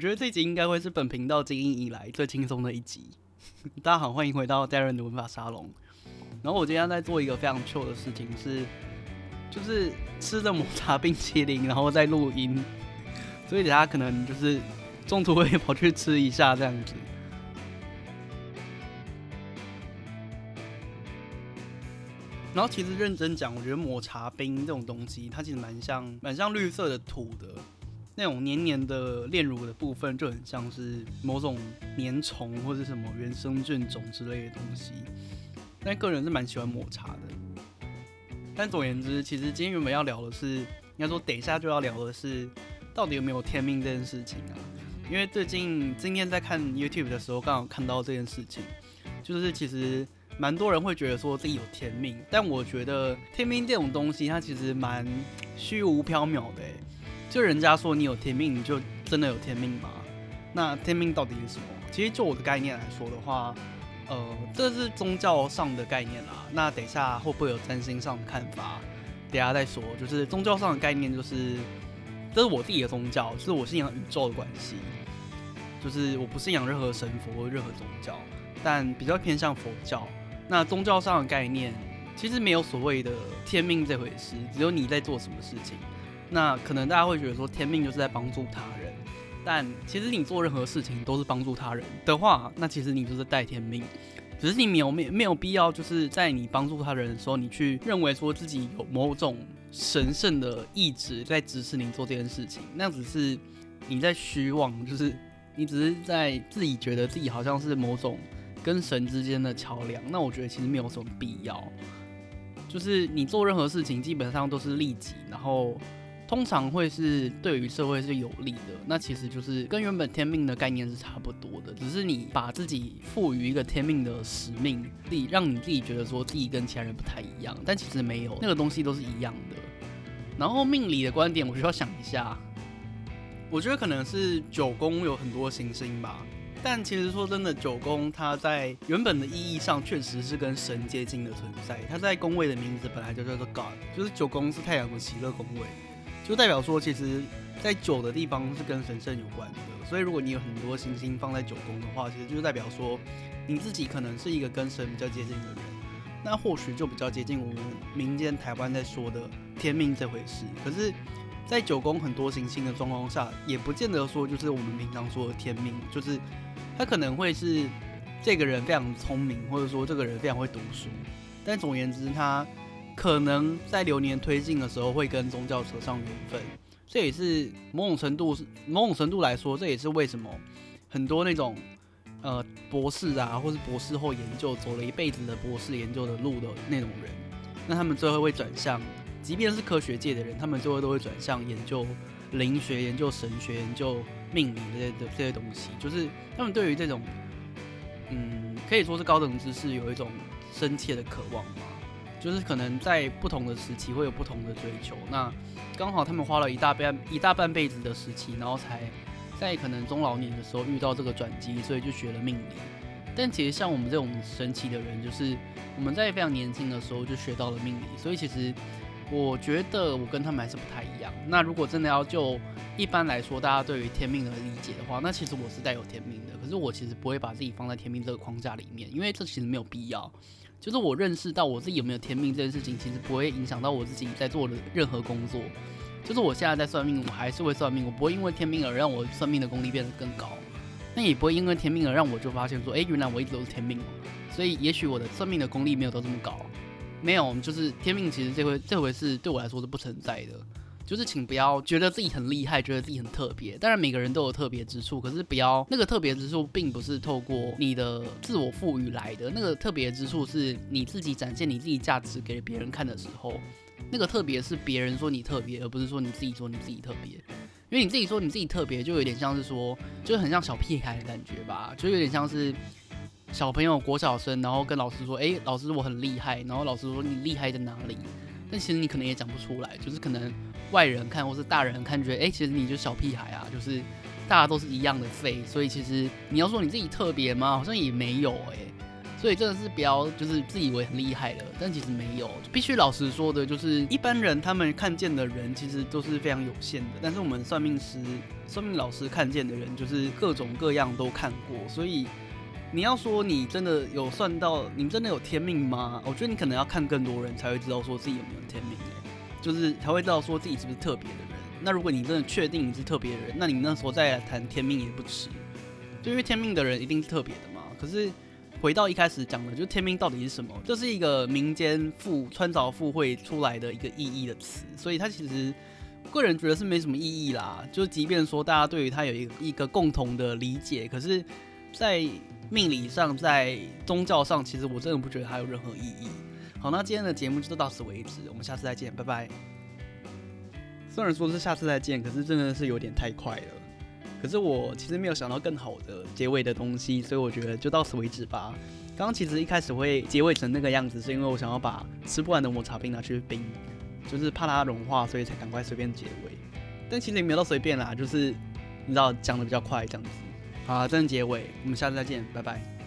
我觉得这集应该会是本频道经营以来最轻松的一集。大家好，欢迎回到 Darren 的文法沙龙。然后我今天在做一个非常 chill 的事情是，就是吃着抹茶冰淇淋，然后再录音。所以大家可能就是中途会跑去吃一下这样子。然后其实认真讲，我觉得抹茶冰这种东西，它其实蛮像蛮像绿色的土的。那种黏黏的炼乳的部分就很像是某种粘虫或者什么原生菌种之类的东西，但个人是蛮喜欢抹茶的。但总而言之，其实今天原本要聊的是，应该说等一下就要聊的是，到底有没有天命这件事情啊？因为最近今天在看 YouTube 的时候，刚好看到这件事情，就是其实蛮多人会觉得说自己有天命，但我觉得天命这种东西，它其实蛮虚无缥缈的。就人家说你有天命，你就真的有天命吗？那天命到底是什么？其实就我的概念来说的话，呃，这是宗教上的概念啦。那等一下会不会有占星上的看法？等下再说。就是宗教上的概念，就是这是我自己的宗教，是我信仰宇宙的关系。就是我不信仰任何神佛或任何宗教，但比较偏向佛教。那宗教上的概念，其实没有所谓的天命这回事，只有你在做什么事情。那可能大家会觉得说天命就是在帮助他人，但其实你做任何事情都是帮助他人的话，那其实你就是带天命，只是你没有没没有必要就是在你帮助他人的时候，你去认为说自己有某种神圣的意志在指使你做这件事情，那只是你在虚妄，就是你只是在自己觉得自己好像是某种跟神之间的桥梁，那我觉得其实没有什么必要，就是你做任何事情基本上都是利己，然后。通常会是对于社会是有利的，那其实就是跟原本天命的概念是差不多的，只是你把自己赋予一个天命的使命，自己让你自己觉得说自己跟其他人不太一样，但其实没有，那个东西都是一样的。然后命理的观点，我需要想一下，我觉得可能是九宫有很多行星吧，但其实说真的，九宫它在原本的意义上确实是跟神接近的存在，它在宫位的名字本来就叫做 God，就是九宫是太阳的喜乐宫位。就代表说，其实，在九的地方是跟神圣有关的，所以如果你有很多行星放在九宫的话，其实就代表说，你自己可能是一个跟神比较接近的人，那或许就比较接近我们民间台湾在说的天命这回事。可是，在九宫很多行星的状况下，也不见得说就是我们平常说的天命，就是他可能会是这个人非常聪明，或者说这个人非常会读书，但总而言之他。可能在流年推进的时候会跟宗教扯上缘分，这也是某种程度是，某种程度来说，这也是为什么很多那种呃博士啊，或是博士后研究走了一辈子的博士研究的路的那种人，那他们最后会转向，即便是科学界的人，他们最后都会转向研究灵学、研究神学、研究命理这些的这些东西，就是他们对于这种嗯，可以说是高等知识有一种深切的渴望吧。就是可能在不同的时期会有不同的追求，那刚好他们花了一大半一大半辈子的时期，然后才在可能中老年的时候遇到这个转机，所以就学了命理。但其实像我们这种神奇的人，就是我们在非常年轻的时候就学到了命理，所以其实我觉得我跟他们还是不太一样。那如果真的要就一般来说大家对于天命的理解的话，那其实我是带有天命的，可是我其实不会把自己放在天命这个框架里面，因为这其实没有必要。就是我认识到我自己有没有天命这件事情，其实不会影响到我自己在做的任何工作。就是我现在在算命，我还是会算命，我不会因为天命而让我算命的功力变得更高。那也不会因为天命而让我就发现说，诶，原来我一直都是天命。所以也许我的算命的功力没有到这么高。没有，就是天命其实这回这回是对我来说是不存在的。就是请不要觉得自己很厉害，觉得自己很特别。当然每个人都有特别之处，可是不要那个特别之处并不是透过你的自我赋予来的。那个特别之处是你自己展现你自己价值给别人看的时候，那个特别是别人说你特别，而不是说你自己说你自己特别。因为你自己说你自己特别，就有点像是说，就很像小屁孩的感觉吧，就有点像是小朋友国小生，然后跟老师说：“诶，老师我很厉害。”然后老师说：“你厉害在哪里？”但其实你可能也讲不出来，就是可能。外人看或是大人看，觉得哎、其实你就小屁孩啊，就是大家都是一样的废，所以其实你要说你自己特别吗？好像也没有哎、所以真的是不要就是自以为很厉害了，但其实没有。必须老实说的，就是一般人他们看见的人其实都是非常有限的，但是我们算命师、算命老师看见的人就是各种各样都看过。所以你要说你真的有算到，你真的有天命吗？我觉得你可能要看更多人才会知道说自己有没有天命，就是才会知道说自己是不是特别的人。那如果你真的确定你是特别的人，那你那时候再谈天命也不迟。就因为天命的人一定是特别的嘛。可是回到一开始讲的，就天命到底是什么？这是一个民间附穿凿附会出来的一个意义的词，所以它其实个人觉得是没什么意义啦。就即便说大家对于它有一个一个共同的理解，可是，在命理上，在宗教上，其实我真的不觉得它有任何意义。好，那今天的节目就到此为止，我们下次再见，拜拜。虽然说是下次再见，可是真的是有点太快了。可是我其实没有想到更好的结尾的东西，所以我觉得就到此为止吧。刚刚其实一开始会结尾成那个样子，是因为我想要把吃不完的抹茶冰拿去冰，就是怕它融化，所以才赶快随便结尾。但其实也没有到随便啦，就是你知道讲的比较快这样子。好，真的结尾，我们下次再见，拜拜。